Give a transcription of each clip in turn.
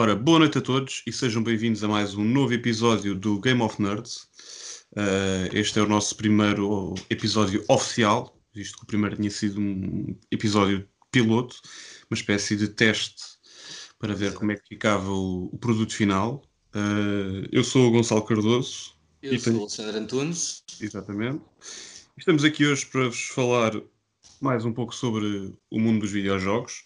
Ora, boa noite a todos e sejam bem-vindos a mais um novo episódio do Game of Nerds. Uh, este é o nosso primeiro episódio oficial, visto que o primeiro tinha sido um episódio piloto, uma espécie de teste para ver como é que ficava o, o produto final. Uh, eu sou o Gonçalo Cardoso. Eu sou o Alexandre Antunes. Exatamente. Estamos aqui hoje para vos falar mais um pouco sobre o mundo dos videojogos.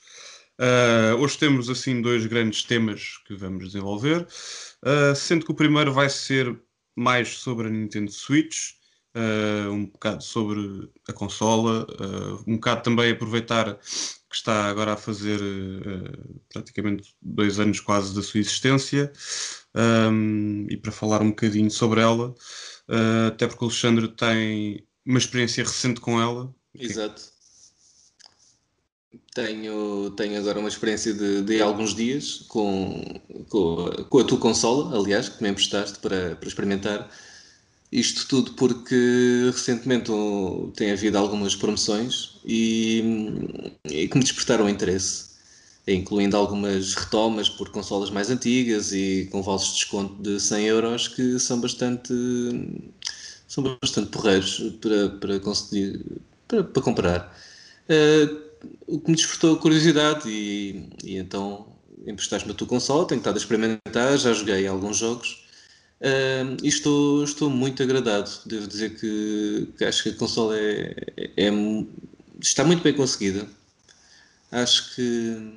Uh, hoje temos assim dois grandes temas que vamos desenvolver, uh, sendo que o primeiro vai ser mais sobre a Nintendo Switch, uh, um bocado sobre a consola, um bocado também aproveitar que está agora a fazer praticamente dois anos quase da sua existência um, e para falar um bocadinho sobre ela, até porque o Alexandre tem uma experiência recente com ela. Exato. Tenho, tenho agora uma experiência de, de alguns dias com, com, com, a tua consola, aliás, que me emprestaste para, para experimentar. Isto tudo porque recentemente tem havido algumas promoções e, e que me despertaram interesse, incluindo algumas retomas por consolas mais antigas e com vales de desconto de 100 euros que são bastante, são bastante porreiros para, para conseguir para, para comprar. Uh, o que me despertou a curiosidade e, e então emprestaste-me a tua consola, tenho estado a experimentar, já joguei alguns jogos uh, e estou, estou muito agradado. Devo dizer que, que acho que a consola é, é, é, está muito bem conseguida. Acho que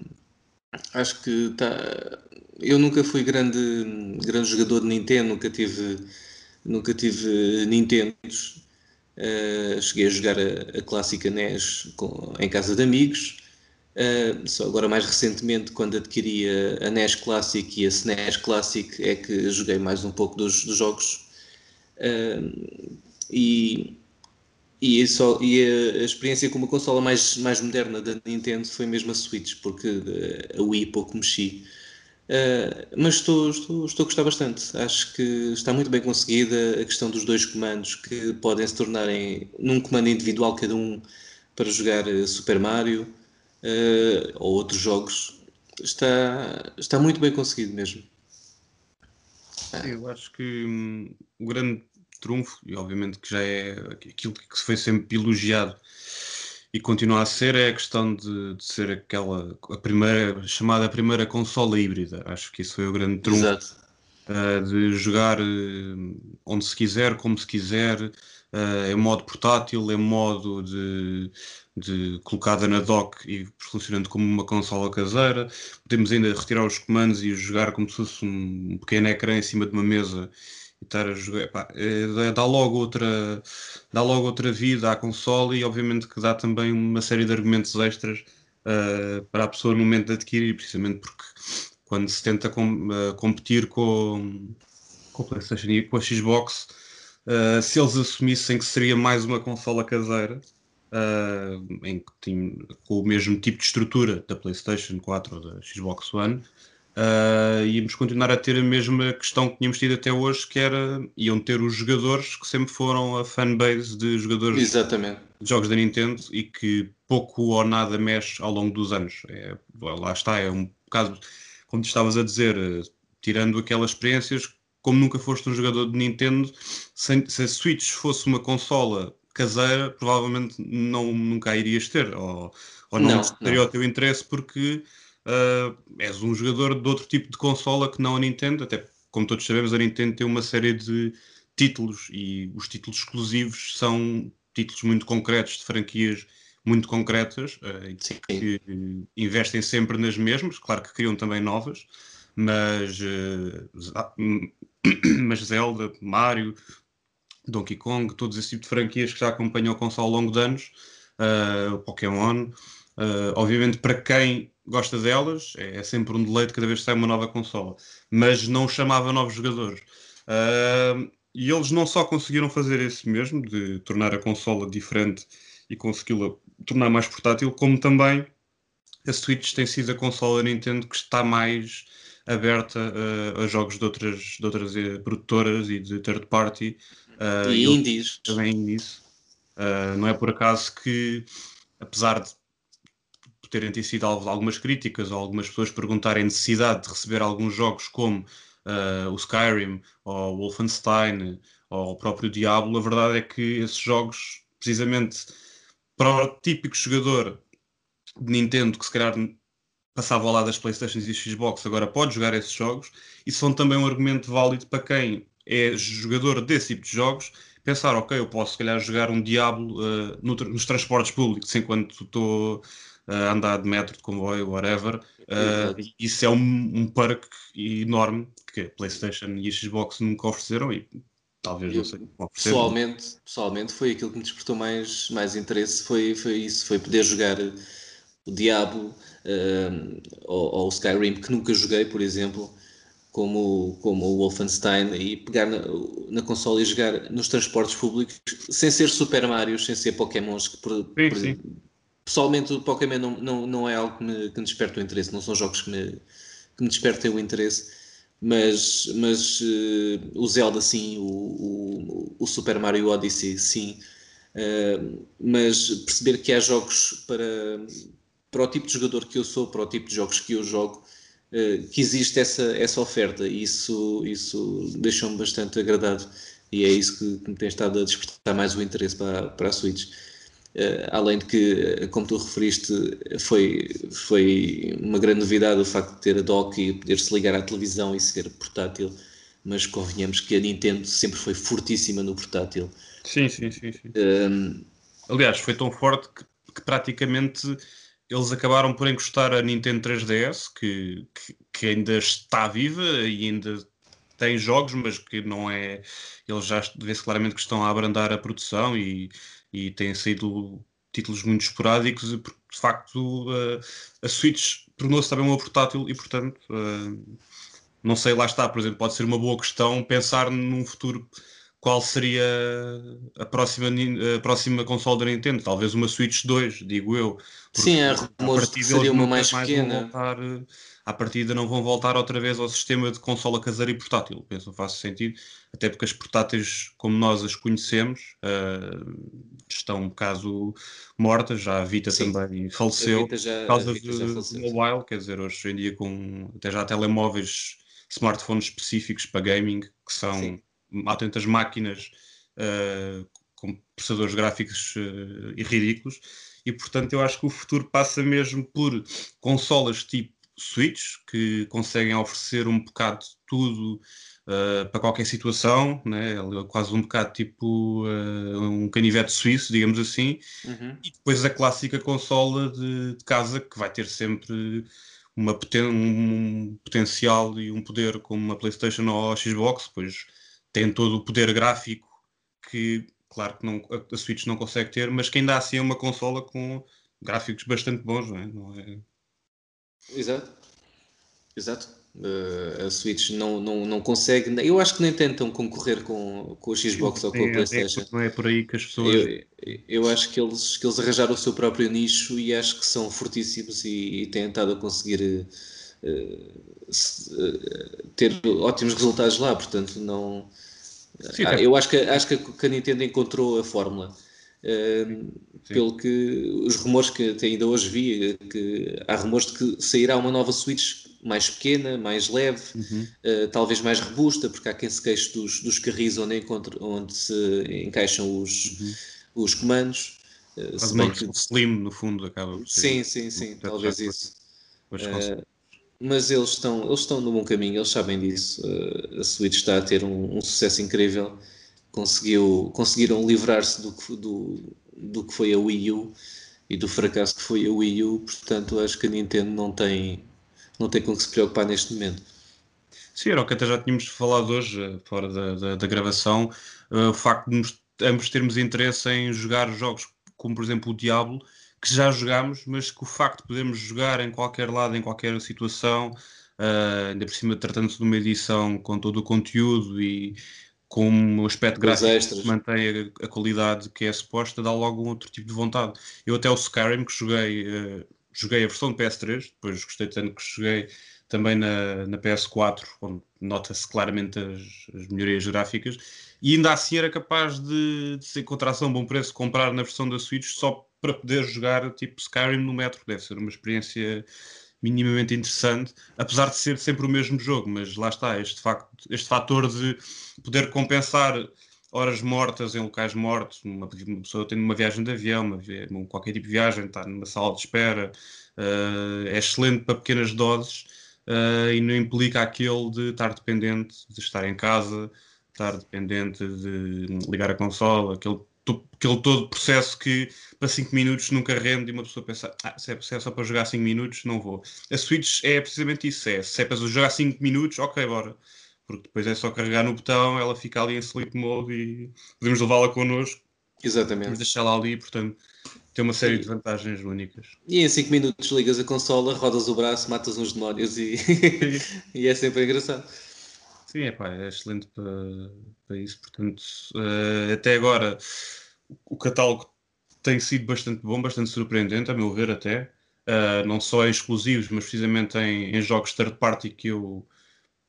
acho que está. Eu nunca fui grande, grande jogador de Nintendo, nunca tive, nunca tive Nintendos Uh, cheguei a jogar a, a clássica NES com, em casa de amigos. Uh, só agora mais recentemente, quando adquiri a, a, NES Classic e a SNES Classic, é que joguei mais um pouco dos, dos jogos. Uh, e e, só, e a, a, experiência com uma consola mais, mais moderna da Nintendo foi mesmo a Switch, porque a Wii pouco mexi. Uh, mas estou, estou, estou a gostar bastante. Acho que está muito bem conseguida a questão dos dois comandos que podem se tornarem num comando individual cada um para jogar eh, Super Mario uh, ou outros jogos. Está, está muito bem conseguido mesmo. Eu acho que hum, o grande trunfo, e obviamente que já é aquilo que foi sempre elogiado e continua a ser é a questão de, de, ser aquela a primeira chamada primeira consola híbrida. Acho que isso foi o grande trunfo uh, de jogar uh, onde se quiser, como se quiser, uh, em modo portátil, em modo de, de colocada na dock e funcionando como uma consola caseira. Podemos ainda retirar os comandos e jogar como se fosse um pequeno ecrã em cima de uma mesa e estar a jogar, epá, é, dá logo outra dá logo outra vida à console e obviamente que dá também uma série de argumentos extras uh, para a pessoa no momento de adquirir, precisamente porque quando se tenta com, uh, competir com, com a Playstation e com a Xbox, uh, se eles assumissem que seria mais uma consola caseira, em que tinha, com o mesmo tipo de estrutura da Playstation 4 ou da Xbox One, uh, íamos continuar a ter a mesma questão que tínhamos tido até hoje, que era iam ter os jogadores que sempre foram a fanbase de jogadores Exatamente. de jogos da Nintendo e que pouco ou nada mexe ao longo dos anos. É, lá está, é um bocado, como tu estavas a dizer, uh, tirando aquelas experiências, como nunca foste um jogador de Nintendo, se, se a Switch fosse uma consola caseira, provavelmente não, nunca a irias ter, ou, ou não, não teria o teu interesse, porque uh, és um jogador de outro tipo de consola que não a Nintendo, até como todos sabemos, a Nintendo tem uma série de títulos e os títulos exclusivos são títulos muito concretos de franquias muito concretas uh, que investem sempre nas mesmas, claro que criam também novas, mas, uh, mas Zelda, Mario, Donkey Kong, todos esse tipo de franquias que já acompanham a console ao longo de anos, uh, Pokémon, Uh, obviamente, para quem gosta delas, é, é, sempre um deleite cada vez que sai uma nova consola, mas não chamava novos jogadores. Uh, e eles não só conseguiram fazer isso mesmo, de tornar a consola diferente e consegui-la tornar mais portátil, como também a Switch tem sido a consola Nintendo que está mais aberta uh, a jogos de outras, de outras uh, produtoras e de third party. Uh, e indies. Também indies. não é por acaso que, apesar de por terem sido algumas críticas ou algumas pessoas perguntarem necessidade de receber alguns jogos como uh, o Skyrim ou o Wolfenstein ou o próprio Diablo, a verdade é que esses jogos, precisamente para o típico jogador de Nintendo que se calhar passava ao lado das Playstations e Xbox, agora pode jogar esses jogos, e são também um argumento válido para quem é jogador desse tipo de jogos, pensar, ok, eu posso se calhar jogar um Diablo uh, no, nos transportes públicos enquanto estou a andar de metro, de comboio, whatever. Uh, isso é um, um perk enorme que a PlayStation e a Xbox nunca ofereceram e talvez eu, não sei. Pessoalmente, pessoalmente foi aquilo que me despertou mais, mais interesse, foi, foi isso, foi poder jogar o Diablo uh, ou, ou, o Skyrim, que nunca joguei, por exemplo, como, como o Wolfenstein, e pegar na, na console e jogar nos transportes públicos, sem ser Super Mario, sem ser Pokémons, que por, sim, por, sim pessoalmente o Pokémon não, não, não é algo que me, que me desperta o interesse, não são jogos que me, que me despertem o interesse, mas, mas uh, o Zelda sim, o, o, o, Super Mario Odyssey sim, uh, mas perceber que há jogos para, para o tipo de jogador que eu sou, para o tipo de jogos que eu jogo, uh, que existe essa, essa oferta e isso, isso deixou-me bastante agradado e é isso que, que me tem estado a despertar mais o interesse para, para a Switch. Uh, além de que, eh, como tu referiste, foi, foi uma grande novidade o facto de ter a dock e poder-se ligar à televisão e ser portátil, mas convenhamos que a Nintendo sempre foi fortíssima no portátil. Sim, sim, sim. sim. Um... Aliás, foi tão forte que, que, praticamente eles acabaram por encostar a Nintendo 3DS, que, que, que ainda está viva e ainda tem jogos, mas que não é. Eles já vê-se claramente que estão a abrandar a produção e e têm saído títulos muito esporádicos, porque de facto uh, a Switch tornou-se também uma portátil e, portanto, uh, não sei, lá está, por exemplo, pode ser uma boa questão pensar num futuro qual seria a próxima, a próxima console da Nintendo, talvez uma Switch 2, digo eu. Sim, é rumores que seria uma mais pequena. Voltar, eh, à partida não vão voltar outra vez ao sistema de consola caseira e portátil. Penso que faz sentido, até porque as portáteis, como nós as conhecemos, uh, estão um bocado mortas. Já a Vita Sim. também faleceu Vita já, por causa do mobile, quer dizer, hoje em dia com até já telemóveis, smartphones específicos para gaming, que são Sim. há tantas máquinas uh, com processadores gráficos uh, ridículos. E portanto, eu acho que o futuro passa mesmo por consolas tipo Switch, que conseguem oferecer um bocado de tudo uh, para qualquer situação, né? É quase um bocado tipo uh, um canivete suíço, digamos assim, uhum. e depois a clássica consola de, de, casa que vai ter sempre uma poten um potencial e um poder como uma PlayStation ou a Xbox, pois tem todo o poder gráfico que, claro que não, a Switch não consegue ter, mas que ainda assim é uma consola com gráficos bastante bons, não é? Não é Exato. Exato. Uh, a Switch não, não, não consegue, eu acho que nem tentam concorrer com, com o Xbox Sim, ou com a PlayStation. É, não é por aí que as pessoas. Eu, eu acho que eles, que eles arranjaram o seu próprio nicho e acho que são fortíssimos e, e têm estado a conseguir uh, uh, ter ótimos resultados lá. Portanto, não. Sim, ah, eu acho que, acho que a Nintendo encontrou a fórmula. Pelo que os rumores que até ainda hoje vi, que há rumores de que sairá uma nova Switch mais pequena, mais leve, uhum. uh, talvez mais robusta, porque há quem se queixe dos, dos carris onde, encontra, onde se encaixam os, uhum. os comandos. Uh, se bem que... slim, no fundo, acaba por ser. Sim, sim, sim, talvez isso. Uh, mas eles estão, eles estão no bom caminho, eles sabem disso. Uh, a Switch está a ter um, um sucesso incrível. Conseguiu, conseguiram livrar-se do, do, do que foi a Wii U e do fracasso que foi a Wii U, portanto acho que a Nintendo não tem, não tem com que se preocupar neste momento. Sim, era o que até já tínhamos falado hoje, eh, fora da, da, da gravação, uh, o facto de nos, ambos termos interesse em jogar jogos como, por exemplo, o Diablo, que já jogámos, mas que o facto de podermos jogar em qualquer lado, em qualquer situação, uh, ainda por cima tratando-se de uma edição com todo o conteúdo e com um aspecto gráfico que mantém a, a, qualidade que é suposta, dá logo um outro tipo de vontade. Eu até o Skyrim, que joguei... Uh, joguei a versão de PS3, depois gostei tanto que joguei também na, na PS4, onde nota-se claramente as, as, melhorias gráficas, e ainda assim era capaz de, de se encontrar a um bom preço comprar na versão da Switch só para poder jogar tipo Skyrim no metro. Deve ser uma experiência minimamente interessante, apesar de ser sempre o mesmo jogo, mas lá está, este, facto, este fator de poder compensar horas mortas em locais mortos, uma, uma pessoa tendo uma viagem de avião, uma, qualquer tipo de viagem, está numa sala de espera, uh, é excelente para pequenas doses uh, e não implica aquele de estar dependente de estar em casa, estar dependente de ligar a consola, aquele, aquele todo processo que para 5 minutos nunca rende e uma pessoa pensa, ah, se é, se é só para jogar 5 minutos, não vou. A Switch é precisamente isso, é, se é para jogar 5 minutos, ok, bora porque depois é só carregar no botão, ela fica ali em sleep mode e podemos levá-la connosco. Exatamente. Podemos deixá-la ali, portanto, tem uma série de vantagens únicas. E em 5 minutos ligas a consola, rodas o braço, matas uns demónios e, e é sempre engraçado. Sim, é pá, é excelente para, para isso. Portanto, uh, até agora o catálogo tem sido bastante bom, bastante surpreendente, a meu ver, até. Uh, não só em exclusivos, mas precisamente em, em jogos third party que eu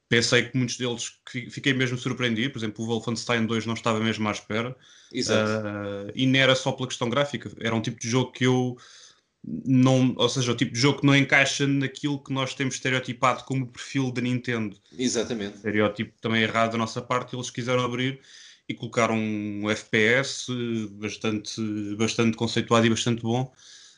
pensei que muitos deles fiquei mesmo surpreendido. Por exemplo, o Wolfenstein 2 não estava mesmo à espera. Exato. Uh, e não era só pela questão gráfica, era um tipo de jogo que eu não, ou seja, o tipo de jogo que não encaixa naquilo que nós temos estereotipado como perfil da Nintendo. Exatamente. Estereótipo também errado da nossa parte, eles quiseram abrir e colocaram um FPS bastante, bastante conceituado e bastante bom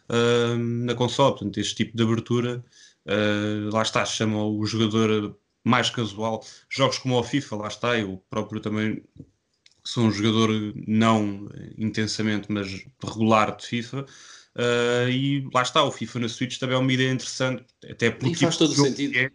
uh, na console. Portanto, este tipo de abertura, uh, lá está, chama o jogador mais casual. Jogos como o FIFA, lá está, eu próprio também sou um jogador não intensamente, mas regular de FIFA. Uh, e lá está, o FIFA na Switch também é uma ideia interessante, até pelo e tipo faz todo de sentido. É,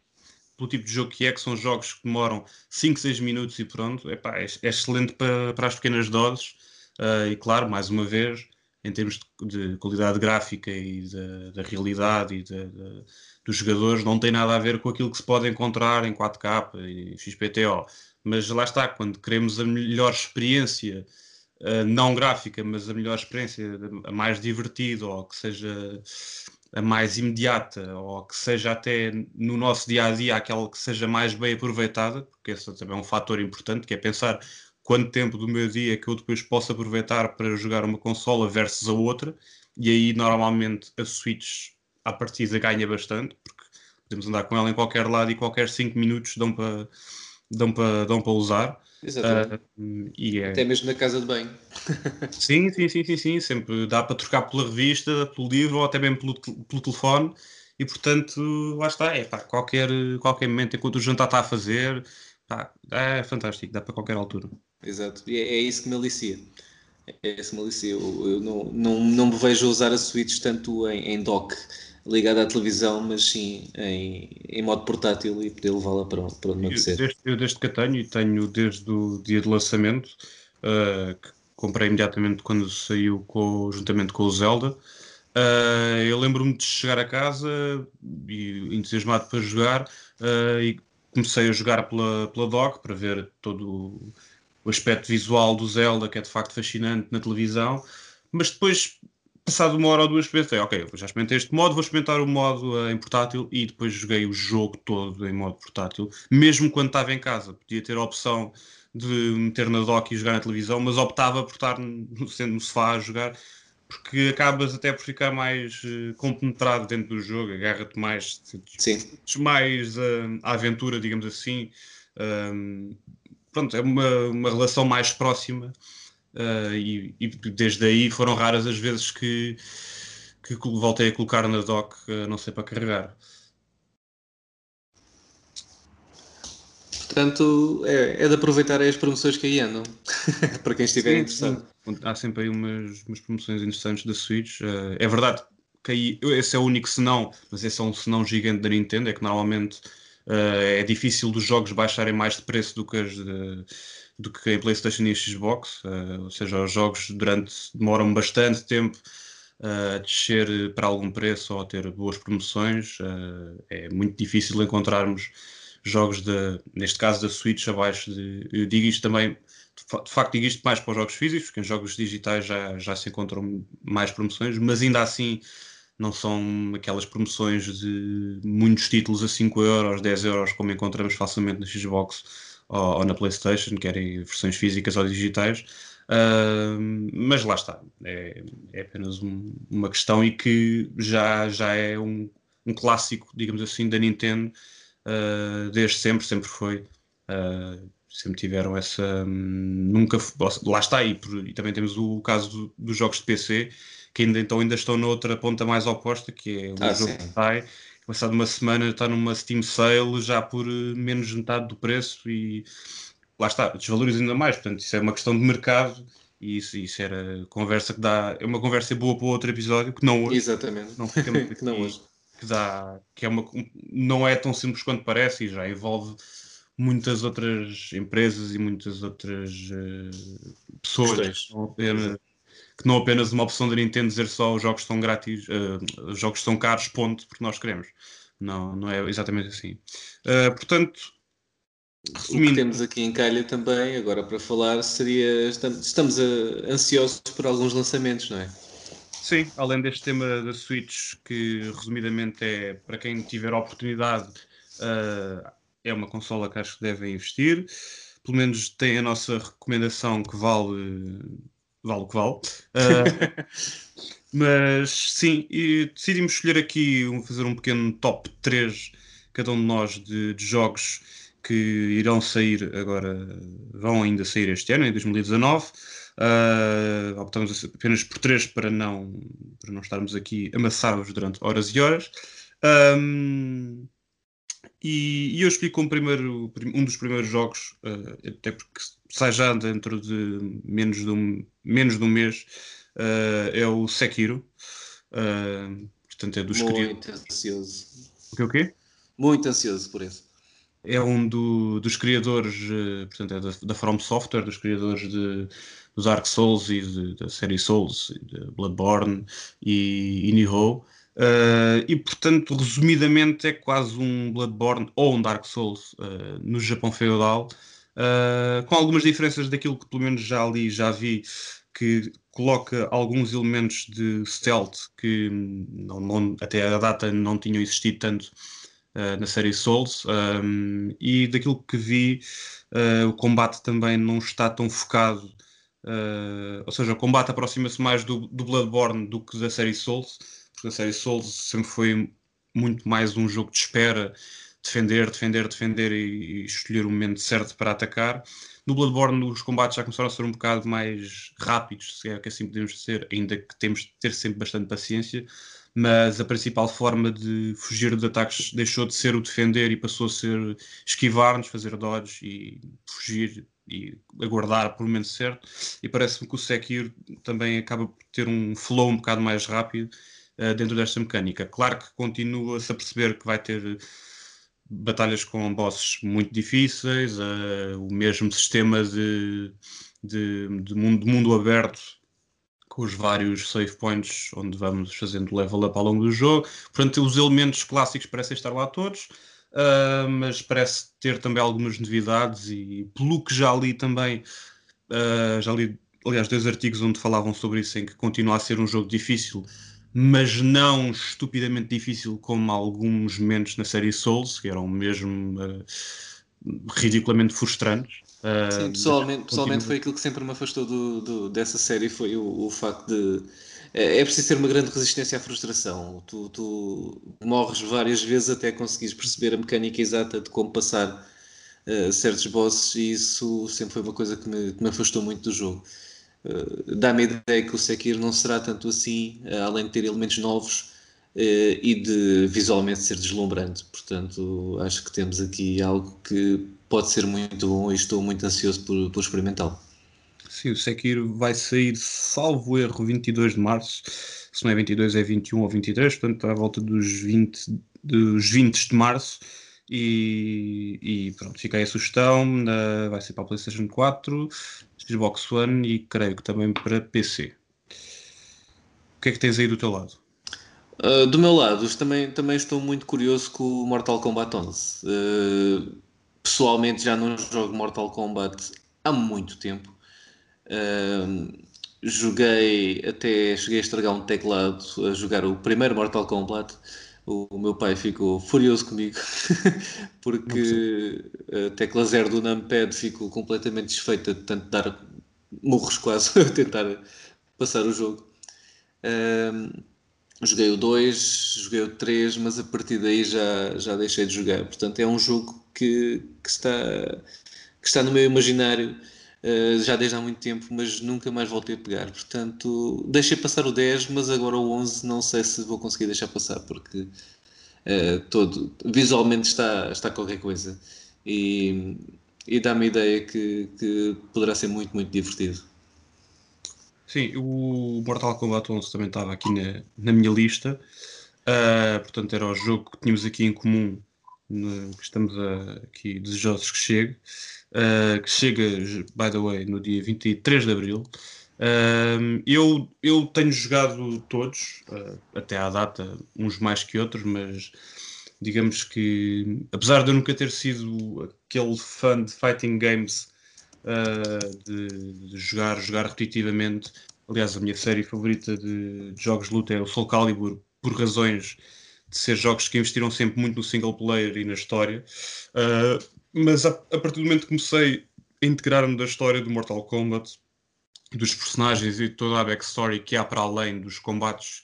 pelo tipo de jogo que é, que são jogos que demoram 5, 6 minutos e pronto, Epá, é, é excelente para, para as pequenas doses. Uh, e claro, mais uma vez, em termos de, de qualidade gráfica e da, da realidade e da dos jogadores não tem nada a ver com aquilo que se pode encontrar em 4K e XPTO. Mas lá está, quando queremos a melhor experiência, não gráfica, mas a melhor experiência, a mais divertida, ou que seja a mais imediata, ou que seja até no nosso dia a dia aquela que seja mais bem aproveitada, porque esse também é um fator importante, que é pensar quanto tempo do meu dia que eu depois posso aproveitar para jogar uma consola versus a outra, e aí normalmente a Switch à partida ganha bastante, porque podemos andar com ela em qualquer lado e qualquer 5 minutos dão para dão para dão para usar. Exatamente. Uh, e é... Até mesmo na casa de banho. sim, sim, sim, sim, sim. Sempre dá para trocar pela revista, pelo livro ou até mesmo pelo, pelo telefone. E portanto, lá está, é pá, qualquer, qualquer momento, enquanto o jantar está a fazer, pá, é fantástico, dá para qualquer altura. Exato, e é, é isso que me alicia. É isso que me alicia. Eu, eu não, não, não me vejo a usar a Switch tanto em, em dock ligada à televisão, mas sim em, em modo portátil e poder levá-la para, para onde me apetecer. Desde, eu desde que a tenho, e tenho desde o dia de lançamento, uh, que comprei imediatamente quando saiu com, juntamente com o Zelda. Uh, eu lembro-me de chegar a casa e entusiasmado para jogar uh, e comecei a jogar pela, pela dock para ver todo o aspecto visual do Zelda, que é de facto fascinante na televisão, mas depois passado uma hora ou duas, pensei, ok, já experimentei este modo, vou experimentar o modo uh, em portátil e depois joguei o jogo todo em modo portátil, mesmo quando estava em casa. Podia ter a opção de meter na dock e jogar na televisão, mas optava por estar no, sendo no sofá a jogar, porque acabas até por ficar mais uh, compenetrado dentro do jogo, agarra-te mais, Sim. mais uh, a aventura, digamos assim. Um, pronto, é uma, uma relação mais próxima Uh, e, e, desde aí foram raras as vezes que, que voltei a colocar na dock, uh, não sei para carregar. Portanto, é, é de aproveitar as promoções que aí andam, para quem estiver sim, interessado. Sim. Há sempre aí umas, umas promoções interessantes da Switch. Uh, é verdade que aí, esse é o único senão, mas esse é um senão gigante da Nintendo, é que normalmente é difícil dos jogos baixarem mais de preço do que as de, do que em PlayStation e Xbox, uh, ou seja, os jogos durante demoram bastante tempo uh, a descer para algum preço ou a ter boas promoções. Uh, é muito difícil encontrarmos jogos de, neste caso da Switch abaixo de. Eu digo isto também, de facto, digo isto mais para os jogos físicos, porque em jogos digitais já, já se encontram mais promoções, mas ainda assim não são aquelas promoções de muitos títulos a 5 euros, 10 euros, como encontramos facilmente na Xbox ou, ou na PlayStation, querem versões físicas ou digitais. Uh, mas lá está, é, é apenas um, uma questão e que já, já é um, um clássico, digamos assim, da Nintendo uh, desde sempre, sempre foi. Uh, sempre tiveram essa. Um, nunca. Lá está, e, e, também temos o caso do, dos jogos de PC, que ainda, então ainda estão noutra ponta mais oposta, que é o ah, jogo sim. que sai. Passado uma semana está numa Steam Sale já por menos de metade do preço e lá está, desvaloriza ainda mais. Portanto, isso é uma questão de mercado e isso, isso era conversa que dá. É uma conversa boa para outro episódio, que não hoje. Exatamente. Não fica muito aqui, não hoje. Que, dá, que é uma, não é tão simples quanto parece e já envolve muitas outras empresas e muitas outras uh, pessoas que que não apenas uma opção da Nintendo dizer só os jogos estão grátis, uh, os jogos estão caros, ponto, porque nós queremos. Não, não é exatamente assim. Uh, portanto, Resumindo. O que temos aqui em calha também, agora para falar, seria. Estamos ansiosos por alguns lançamentos, não é? Sim, além deste tema da Switch, que resumidamente é para quem tiver a oportunidade, uh, é uma consola que acho que devem investir. Pelo menos tem a nossa recomendação que vale, vale o que vale. Uh, mas sim, e decidimos escolher aqui, fazer um pequeno top 3, cada um de nós, de, de jogos que irão sair agora, vão ainda sair este ano, em 2019. Uh, ah, optamos apenas por três para não, para não estarmos aqui amassados durante horas e horas. Um, e, e, eu escolhi como primeiro, um dos primeiros jogos, uh, até porque sai já dentro de menos de um, menos de um mês, uh, é o Sekiro. portanto, é dos Muito ansioso. O que o quê? Muito ansioso por isso é um do, dos criadores, uh, portanto, é da, da, From Software, dos criadores de, dos Dark Souls e de, da série Souls, de Bloodborne e, e Nioh. Uh, e portanto, resumidamente, é quase um Bloodborne ou um Dark Souls uh, no Japão feudal, com algumas diferenças daquilo que pelo menos já ali já vi, que coloca alguns elementos de stealth que não, não, até a data não tinham existido tanto uh, na série Souls, um, e daquilo que vi, uh, o combate também não está tão focado, uh, ou seja, o combate aproxima-se mais do, do, Bloodborne do que da série Souls, porque a série Souls sempre foi muito mais um jogo de espera, defender, defender, defender e, e escolher o momento certo para atacar. No Bloodborne os combates já começaram a ser um bocado mais rápidos, se é que assim podemos dizer, ainda que temos de ter sempre bastante paciência mas a principal forma de fugir dos ataques deixou de ser o defender e passou a ser esquivar-nos, fazer dodge e fugir e aguardar por momento certo. E parece-me que o Sekiro também acaba por ter um flow um bocado mais rápido uh, dentro desta mecânica. Claro que continua-se a perceber que vai ter batalhas com bosses muito difíceis, uh, o mesmo sistema de, de, de, mundo, de mundo aberto com os vários save points onde vamos fazendo level up ao longo do jogo. Portanto, os elementos clássicos parecem estar lá todos, uh, mas parece ter também algumas novidades e pelo que já li também, uh, já li aliás dois artigos onde falavam sobre isso, em que continua a ser um jogo difícil, mas não estupidamente difícil como alguns momentos na série Souls, que eram mesmo uh, ridiculamente frustrantes. Uh, Sim, pessoalmente, pessoalmente foi aquilo que sempre me afastou do, do dessa série, foi o, o facto de é, é preciso ter uma grande resistência à frustração. Tu, tu, morres várias vezes até conseguires perceber a mecânica exata de como passar uh, certos bosses e isso sempre foi uma coisa que me, que me afastou muito do jogo. Uh, Dá-me a ideia que o Sekiro não será tanto assim, uh, além de ter elementos novos e de visualmente ser deslumbrante. Portanto, acho que temos aqui algo que pode ser muito bom e estou muito ansioso por, por experimentá-lo. Sim, o Sekiro vai sair, salvo erro, 22 de março. Se não é 22, é 21 ou 23, portanto, à volta dos 20, dos 20 de março. E, e pronto, fica aí a sugestão. Vai ser para a PlayStation 4, Xbox One e creio que também para PC. O que é que tens aí do teu lado? Uh, do meu lado, também, também estou muito curioso com o Mortal Kombat 11. Uh, pessoalmente já não jogo Mortal Kombat há muito tempo. Uh, joguei até cheguei a estragar um teclado a jogar o primeiro Mortal Kombat. O, meu pai ficou furioso comigo porque a tecla zero do numpad ficou completamente desfeita de tanto dar morros quase a tentar passar o jogo. Um, joguei o 2, joguei o 3, mas a partir daí já, já deixei de jogar. Portanto, é um jogo que, que, está, que está no meu imaginário uh, já desde há muito tempo, mas nunca mais voltei a pegar. Portanto, deixei passar o 10, mas agora o 11 não sei se vou conseguir deixar passar, porque uh, todo, visualmente está, está qualquer coisa. E, e dá-me a ideia que, que poderá ser muito, muito divertido. Sim, o Mortal Kombat 11 também estava aqui na, na minha lista. Uh, portanto, era o jogo que tínhamos aqui em comum, que estamos a, aqui desejosos que chegue. Uh, que chega, by the way, no dia 23 de Abril. Uh, eu, eu tenho jogado todos, até à data, uns mais que outros, mas digamos que, apesar de eu nunca ter sido aquele fã de fighting games uh, de, de, jogar, jogar repetitivamente. Aliás, a minha série favorita de, de, jogos de luta é o Soul Calibur, por razões de ser jogos que investiram sempre muito no single player e na história. Uh, mas a, a, partir do momento que comecei a integrar-me da história do Mortal Kombat, dos personagens e toda a backstory que há para além dos combates,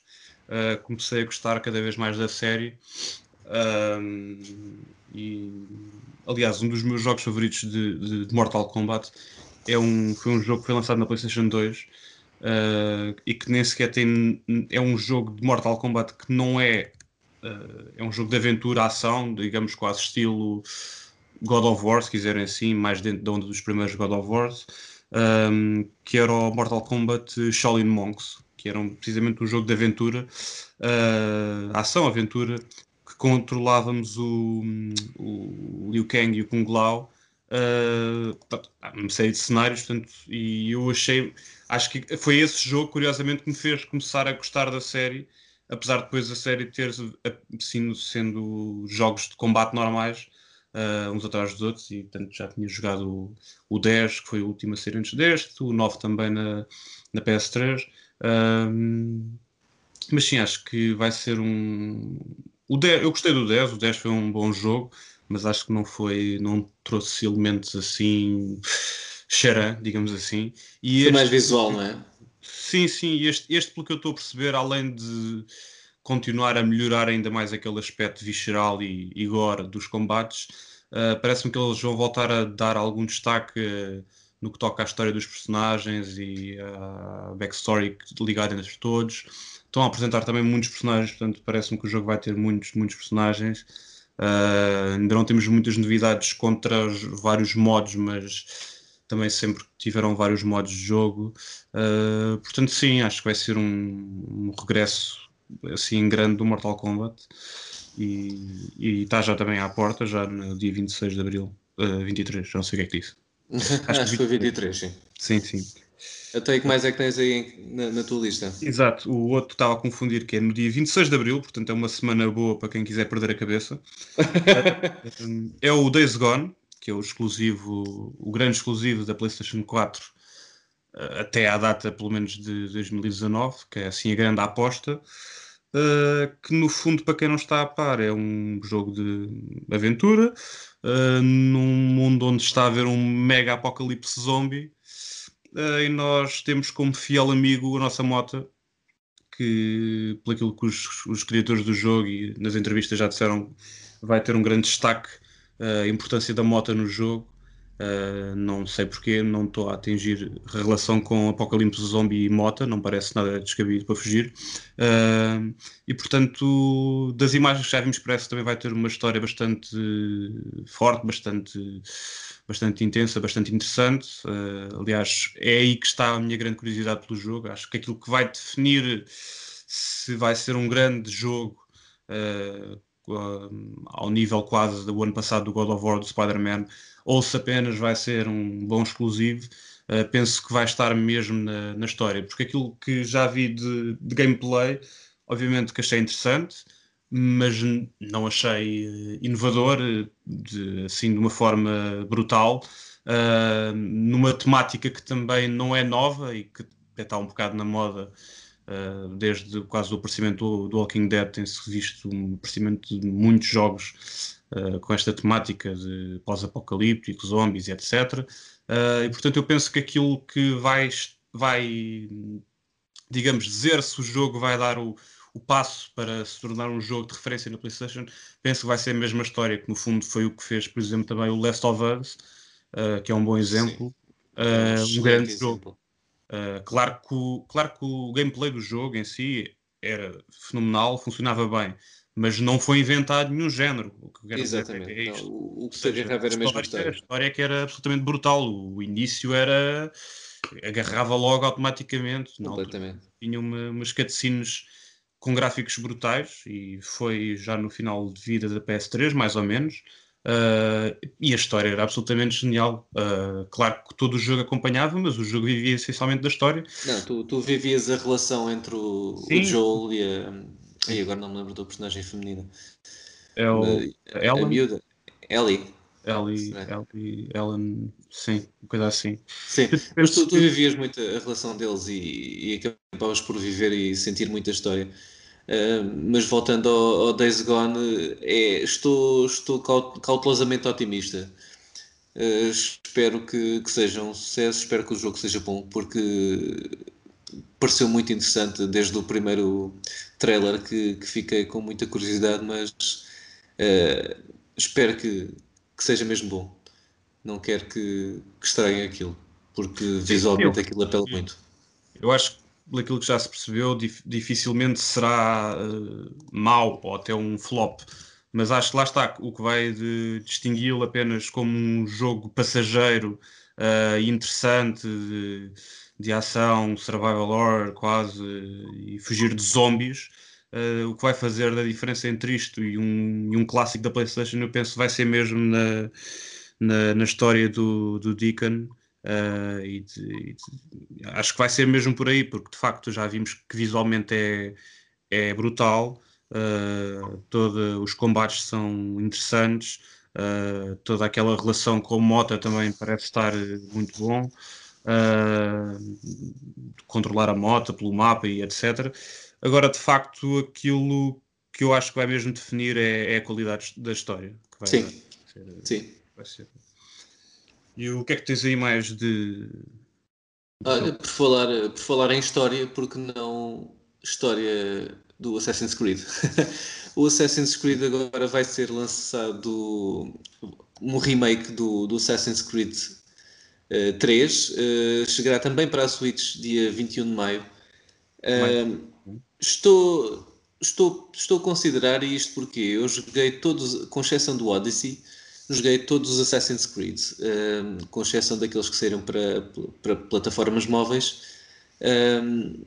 uh, comecei a gostar cada vez mais da série. e aliás, um dos meus jogos favoritos de, de, de, Mortal Kombat é um, foi um jogo que foi lançado na PlayStation 2 uh, eh, e que nem sequer tem. É um jogo de Mortal Kombat que não é. Uh, é um jogo de aventura, ação, digamos quase estilo God of War, se quiserem assim, mais dentro da onda dos primeiros God of War, um, que era o Mortal Kombat Shaolin Monks, que era precisamente um jogo de aventura, uh, ação, aventura, controlávamos o, o Liu Kang e o Kung Lao uh, uma série de cenários, portanto, e eu achei, acho que foi esse jogo, curiosamente, que me fez começar a gostar da série, apesar de depois a série ter sido sendo jogos de combate normais, uh, uns atrás dos outros, e portanto já tinha jogado o, o 10, que foi a última série antes deste, o 9 também na, na PS3. Uh, mas sim, acho que vai ser um, o 10, eu gostei do 10, o 10 foi um bom jogo, mas acho que não foi, não trouxe elementos assim xarã, digamos assim. E foi este, mais visual, não é? Sim, sim, este, este pelo que eu estou a perceber, além de continuar a melhorar ainda mais aquele aspecto visceral e, e gore dos combates, uh, parece-me que eles vão voltar a dar algum destaque uh, no que toca à história dos personagens e à backstory ligada entre todos estão a apresentar também muitos personagens, portanto parece-me que o jogo vai ter muitos, muitos personagens. Uh, ainda não temos muitas novidades contra os vários modos, mas também sempre tiveram vários modos de jogo. Uh, portanto, sim, acho que vai ser um, um, regresso assim grande do Mortal Kombat. E, e está já também à porta, já no dia 26 de abril, uh, ah, 23, já não sei o que é que disse. Acho, acho que foi 23, sim. Sim, sim. Até que mais é que tens aí na, na, tua lista? Exato, o outro estava a confundir, que é no dia 26 de Abril, portanto é uma semana boa para quem quiser perder a cabeça. é o Days Gone, que é o exclusivo, o grande exclusivo da PlayStation 4 eh, até à data, pelo menos, de 2019, que é assim a grande aposta. Uh, que no fundo, para quem não está a par, é um jogo de aventura uh, num mundo onde está a haver um mega apocalipse zombie uh, e nós temos como fiel amigo a nossa mota, que, pelo aquilo que os, os criadores do jogo e nas entrevistas já disseram, vai ter um grande destaque a importância da moto no jogo. Uh, não sei porquê, não estou a atingir relação com Apocalipse Zombie e Mota, não parece nada descabido para fugir. Uh, e portanto, das imagens que já vimos, parece que também vai ter uma história bastante forte, bastante bastante intensa, bastante interessante. Uh, aliás, é aí que está a minha grande curiosidade pelo jogo. Acho que aquilo que vai definir se vai ser um grande jogo ao nível quase do ano passado do God of War, do Spider-Man, ou se apenas vai ser um bom exclusivo. Uh, penso que vai estar mesmo na, na, história, porque aquilo que já vi de, de gameplay, obviamente que achei interessante, mas não achei eh, inovador, eh, de, assim de uma forma brutal, uh, numa temática que também não é nova e que está um bocado na moda uh, desde quase o aparecimento do, do Walking Dead, tem-se visto um aparecimento de muitos jogos uh, com esta temática de pós-apocalíptico, zombies e etc. Uh, e portanto eu penso que aquilo que vai, vai digamos, dizer se o jogo vai dar o, o passo para se tornar um jogo de referência na PlayStation, penso que vai ser a mesma história, que no fundo foi o que fez, por exemplo, também o Last of Us, que é um bom exemplo. Uh, um grande jogo. Uh, claro, que o, claro que o gameplay do jogo em si era fenomenal, funcionava bem, mas não foi inventado nenhum género. O que Exatamente. É. Não, o, que se agarrava era a mesma história. A história é que era absolutamente brutal. O início era. agarrava logo automaticamente. Completamente. Tinha uma, umas cutscenes com gráficos brutais e foi já no final de vida da PS3, mais ou menos. Uh, e a história era absolutamente genial. Uh, claro que todo o jogo acompanhava, mas o jogo vivia essencialmente da história. Não, tu, tu vivias a relação entre o, o Joel e a. E agora não me lembro da personagem feminina. É o, a, a, a miúda. Ellie. Ellie, Ellie, Ellen, sim, uma coisa assim. Sim, mas tu, tu vivias muito a relação deles e, e acabavas por viver e sentir muita história. Uh, mas voltando ao, ao, Days Gone, é, estou, estou cautelosamente otimista. Uh, espero que, que, seja um sucesso, espero que o jogo seja bom, porque pareceu muito interessante desde o primeiro trailer que, que fiquei com muita curiosidade, mas uh, espero que, que seja mesmo bom. Não quero que, que estranhem aquilo, porque visualmente aquilo apela muito. Eu acho que, daquilo que já se percebeu, dif, dificilmente será uh, mau ou até um flop. Mas acho que lá está, o que vai distingui-lo apenas como um jogo passageiro uh, interessante, de, de, ação, survival horror quase, e fugir de zombies, Uh, o que vai fazer da diferença entre isto e um, e um clássico da PlayStation, eu penso, vai ser mesmo na, na, na história do, do Deacon. Uh, e, de, e de, acho que vai ser mesmo por aí, porque de facto já vimos que visualmente é, é brutal. Uh, todos os combates são interessantes. Uh, toda aquela relação com o Mota também parece estar muito bom. controlar a moto pelo mapa e etc. Agora, de facto, aquilo que eu acho que vai mesmo definir é, é a qualidade da história. Sim. Ser, Sim. Ser. E o que é que tens aí mais de. Olha, por falar, por falar em história, porque não história do Assassin's Creed? o Assassin's Creed agora vai ser lançado um remake do, do Assassin's Creed uh, 3. Uh, chegará também para a Switch dia 21 de maio. Uh, Estou, estou, estou a considerar isto porque eu joguei todos, com exceção do Odyssey, joguei todos os Assassin's Creed, um, com exceção daqueles que saíram para, para plataformas móveis. Um,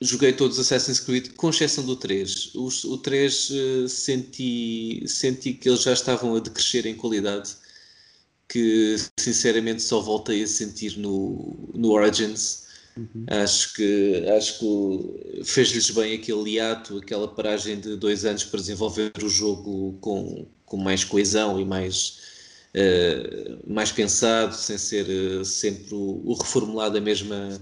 joguei todos os Assassin's Creed, com exceção do 3. O, o 3 uh, senti, senti que eles já estavam a decrescer em qualidade, que sinceramente só voltei a sentir no, no Origins. Uhum. Acho que, acho que fez-lhes bem aquele hiato, aquela paragem de dois anos para desenvolver o jogo com, com mais coesão e mais, uh, mais pensado, sem ser uh, sempre o, o, reformulado da mesma,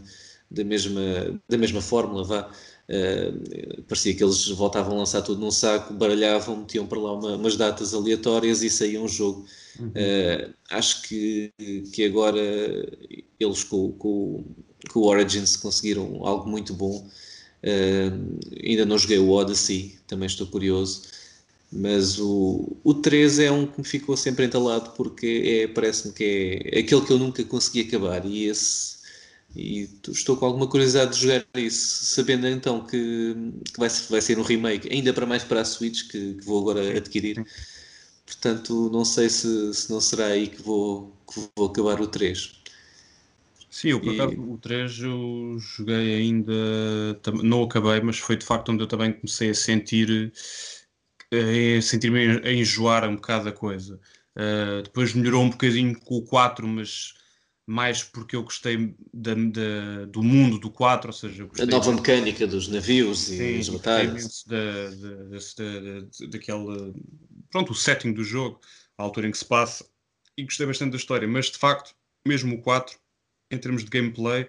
da, mesma, da mesma fórmula. Vá. Uh, parecia que eles voltavam a lançar tudo num saco, baralhavam, metiam para lá uma, umas datas aleatórias e saía um jogo. Uhum. Uh, acho que, que agora eles com, com, com o Origins conseguiram algo muito bom. Uh, ainda não joguei o Odyssey, também estou curioso. Mas o, o 3 é um que me ficou sempre entalado porque é, parece-me que é, é aquele que eu nunca consegui acabar. E esse e estou com alguma curiosidade de jogar isso, sabendo então que, que vai, vai ser um remake, ainda para mais para a Switch, que, que vou agora adquirir. Portanto, não sei se, se não será aí que vou, que vou acabar o 3. Sim, eu por acaso o 3 eu joguei ainda, não acabei, mas foi de facto onde eu também comecei a sentir, eh, a sentir-me a enjoar um bocado a coisa. Uh, depois melhorou um bocadinho com o 4, mas mais porque eu gostei da, da, do mundo do 4, ou seja, a nova de... mecânica dos navios e das batalhas. Da, da, daquele, pronto, o setting do jogo, a altura em que se passa, e gostei bastante da história, mas de facto, mesmo o 4 em termos de gameplay,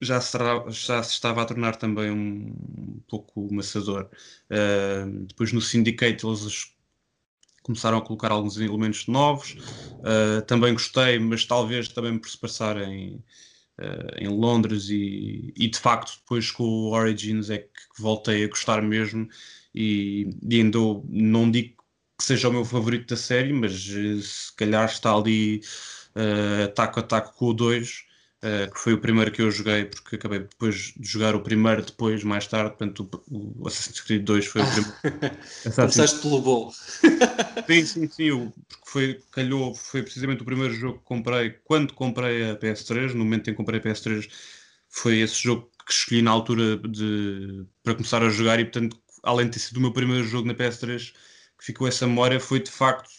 já se, já se estava a tornar também um, um pouco maçador. Uh, depois no Syndicate eles começaram a colocar alguns elementos novos. Uh, também gostei, mas talvez também por se passar em, uh, em Londres e, e, de facto depois com o Origins é que voltei a gostar mesmo e, e ainda não digo que seja o meu favorito da série, mas uh, se calhar está ali uh, taco a taco com o 2 Uh, que foi o primeiro que eu joguei, porque acabei depois de jogar o primeiro depois, mais tarde, portanto o, o Assassin's Creed 2 foi o primeiro. Começaste pelo bom. sim, sim, sim, porque foi, calhou, foi precisamente o primeiro jogo que comprei quando comprei a PS3, no momento em que comprei a PS3 foi esse jogo que escolhi na altura de, para começar a jogar e portanto, além de ter sido o meu primeiro jogo na PS3, que ficou essa memória, foi de facto,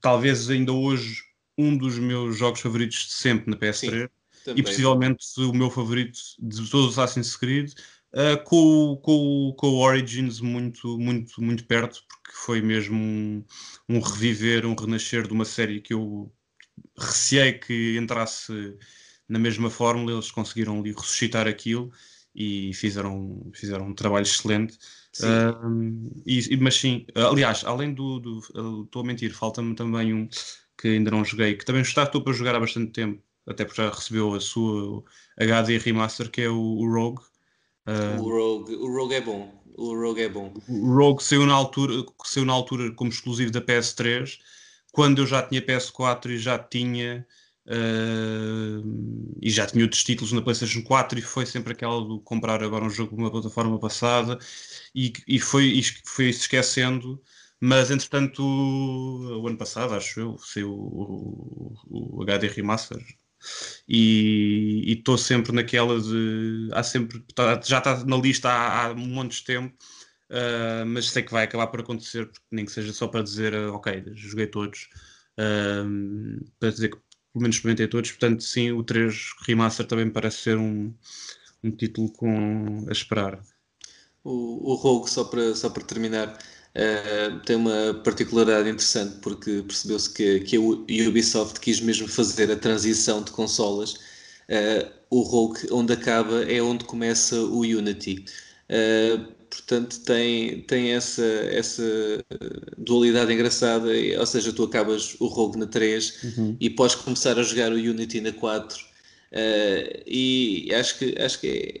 talvez ainda hoje, um dos meus jogos favoritos de sempre na PS3. Sim também. E possivelmente o meu favorito de todos os Assassin's Creed, uh, com, com, com o Origins muito, muito, muito perto, porque foi mesmo um, um reviver, um renascer de uma série que eu receei que entrasse na mesma fórmula, eles conseguiram ali ressuscitar aquilo e fizeram, fizeram um trabalho excelente. Sim. Uh, e, mas sim, aliás, além do. do estou a mentir, falta-me também um que ainda não joguei, que também está, estou para jogar há bastante tempo, até porque já recebeu a sua HD Remaster, que é o, o Rogue. Uh, o Rogue. O Rogue é bom. O Rogue é bom. O Rogue saiu na altura, saiu na altura como exclusivo da PS3, quando eu já tinha PS4 e já tinha. Uh, e já tinha outros títulos na PlayStation 4 e foi sempre aquela de comprar agora um jogo numa plataforma passada e, e foi, e foi se esquecendo mas entretanto o ano passado acho eu saiu o, o, o HD Remaster e estou sempre naquela de. Há sempre, tá, já está na lista há, há um monte de tempo, uh, mas sei que vai acabar por acontecer, porque nem que seja só para dizer, uh, ok, joguei todos, uh, para dizer que pelo menos experimentei todos. Portanto, sim, o 3 Remaster também parece ser um, um título com, a esperar. O, o Rogue, só para, só para terminar, Uh, tem uma particularidade interessante porque percebeu-se que, que a Ubisoft quis mesmo fazer a transição de consolas. Uh, o Rogue, onde acaba, é onde começa o Unity. Uh, portanto, tem, tem essa, essa dualidade engraçada, ou seja, tu acabas o Rogue na 3 uhum. e podes começar a jogar o Unity na 4 Uh, e acho que, acho que é,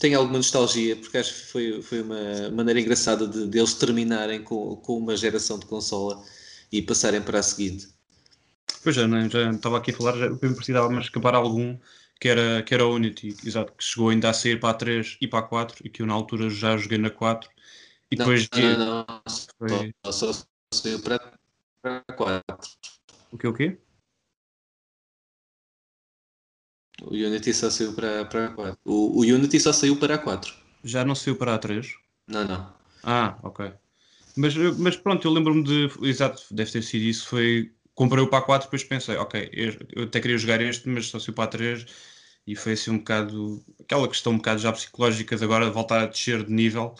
tem alguma nostalgia, porque acho que foi, foi uma maneira engraçada de, de eles terminarem com, com uma geração de consola e passarem para a seguinte. Pois é, né? já estava aqui a falar, já, eu precisava mas escapar algum que era, que era o Unity, exato, que chegou ainda a sair para a 3 e para a 4 e que eu na altura já joguei na 4 e depois não, não, não, foi... só, só saiu para, para a 4. O que o quê? O Unity só saiu para, para a 4. O, o Unity só saiu para a 4. Já não saiu para a 3? Não, não. Ah, ok. Mas, mas pronto, eu lembro-me de. Exato, deve ter sido isso. Foi. Comprei o para a 4 depois pensei, ok, eu até queria jogar este, mas só saiu para a 3 e foi assim um bocado. aquela questão um bocado já psicológica de agora voltar a descer de nível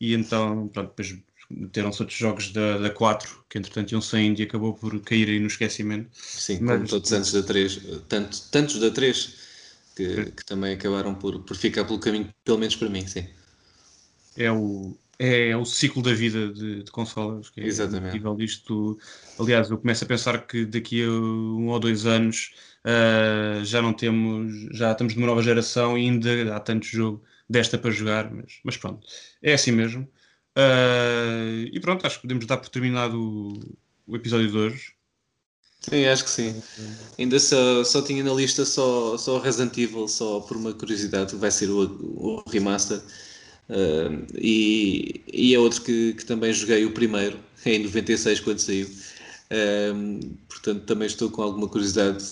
e então, pronto, depois meteram-se outros jogos da, da 4 que entretanto iam saindo e acabou por cair aí no esquecimento. Sim, mas, todos antes da 3, tanto, tantos da 3 que, que, também acabaram por, por ficar pelo caminho, pelo menos para mim, sim. É o, é o ciclo da vida de, de consolas. Que é Exatamente. Isto, aliás, eu começo a pensar que daqui a um ou dois anos uh, já não temos, já estamos numa nova geração e ainda há tanto jogo desta para jogar, mas, mas pronto, é assim mesmo. Uh, e pronto, acho que podemos dar por terminado o, o episódio de hoje. Sim, acho que sim. Ainda só, só tinha na lista só, só Resident Evil, só por uma curiosidade, vai ser o, o remaster. Uh, e, e é outro que, que também joguei o primeiro, em 96, quando saiu. Uh, portanto, também estou com alguma curiosidade,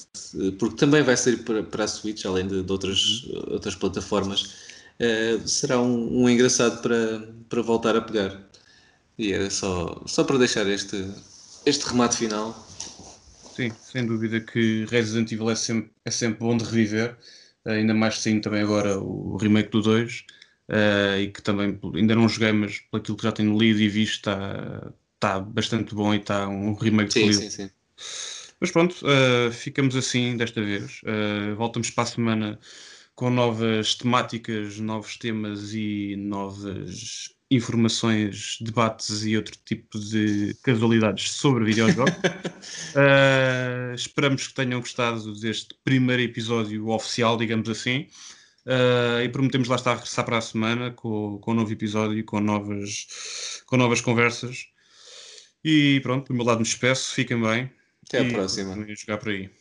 porque também vai sair para, para a Switch, além de, de outras, outras plataformas. Uh, será um, um engraçado para, para voltar a pegar. E era só, só para deixar este, este remate final Sim, sem dúvida que Resident Evil é sempre, é sempre bom de reviver, ainda mais sim também agora o remake do 2, uh, eh, e que também ainda não joguei, mas pelo que já tenho lido e visto está, está bastante bom e está um remake sim, sim, sim. Mas pronto, uh, ficamos assim desta vez. Uh, voltamos para a semana com novas temáticas, novos temas e novas informações, debates e outro tipo de casualidades sobre videojogos. uh, esperamos que tenham gostado deste primeiro episódio oficial, digamos assim. Uh, e prometemos lá estar a regressar para a semana com, com um novo episódio, com novas, com novas conversas. E pronto, do meu lado me despeço, fiquem bem. Até à próxima. jogar por aí.